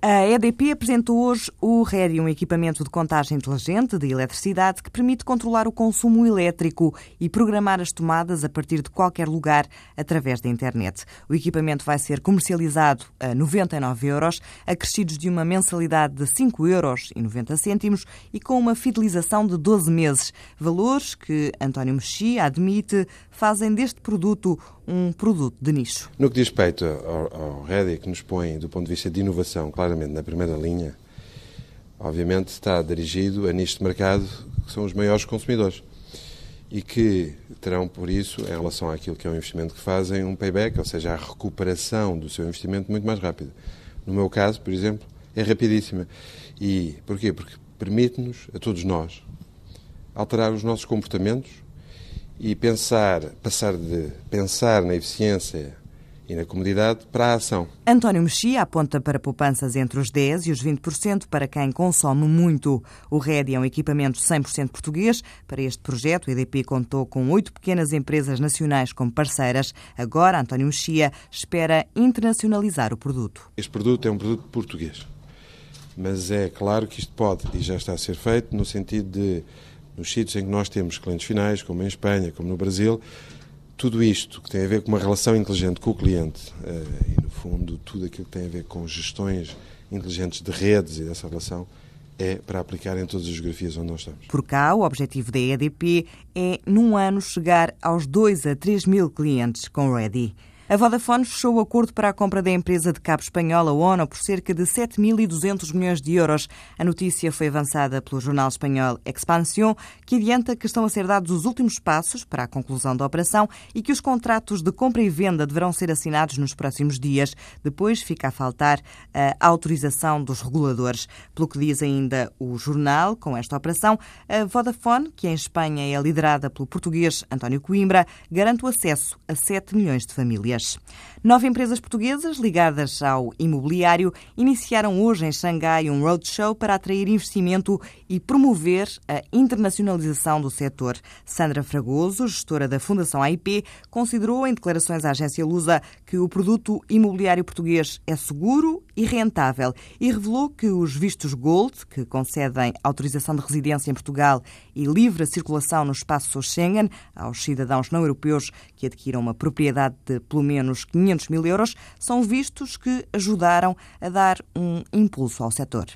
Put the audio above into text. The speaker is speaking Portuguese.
A EDP apresentou hoje o REDI, um equipamento de contagem inteligente de eletricidade que permite controlar o consumo elétrico e programar as tomadas a partir de qualquer lugar através da internet. O equipamento vai ser comercializado a 99 euros, acrescidos de uma mensalidade de 5 euros e 90 cêntimos e com uma fidelização de 12 meses. Valores que António Mexia admite fazem deste produto um produto de nicho. No que diz respeito ao, ao que nos põe, do ponto de vista de inovação, claramente na primeira linha, obviamente está dirigido a nicho de mercado que são os maiores consumidores e que terão, por isso, em relação àquilo que é o investimento que fazem, um payback, ou seja, a recuperação do seu investimento muito mais rápida. No meu caso, por exemplo, é rapidíssima. E porquê? Porque permite-nos, a todos nós, alterar os nossos comportamentos e pensar, passar de pensar na eficiência e na comodidade para a ação. António Mexia aponta para poupanças entre os 10% e os 20% para quem consome muito. O RED é um equipamento 100% português. Para este projeto, o EDP contou com oito pequenas empresas nacionais como parceiras. Agora, António Mexia espera internacionalizar o produto. Este produto é um produto português. Mas é claro que isto pode, e já está a ser feito, no sentido de nos sítios em que nós temos clientes finais, como em Espanha, como no Brasil, tudo isto que tem a ver com uma relação inteligente com o cliente eh, e, no fundo, tudo aquilo que tem a ver com gestões inteligentes de redes e dessa relação, é para aplicar em todas as geografias onde nós estamos. Por cá, o objetivo da EDP é, num ano, chegar aos 2 a 3 mil clientes com Ready. A Vodafone fechou o acordo para a compra da empresa de cabo espanhola ONU por cerca de 7.200 milhões de euros. A notícia foi avançada pelo jornal espanhol Expansión, que adianta que estão a ser dados os últimos passos para a conclusão da operação e que os contratos de compra e venda deverão ser assinados nos próximos dias. Depois fica a faltar a autorização dos reguladores. Pelo que diz ainda o jornal, com esta operação, a Vodafone, que em Espanha é liderada pelo português António Coimbra, garante o acesso a 7 milhões de famílias. Nove empresas portuguesas ligadas ao imobiliário iniciaram hoje em Xangai um roadshow para atrair investimento e promover a internacionalização do setor. Sandra Fragoso, gestora da Fundação AIP, considerou em declarações à agência Lusa que o produto imobiliário português é seguro e rentável e revelou que os vistos Gold, que concedem autorização de residência em Portugal e livre circulação no espaço Schengen aos cidadãos não europeus que adquiram uma propriedade de pelo menos 500 mil euros, são vistos que ajudaram a dar um impulso ao setor.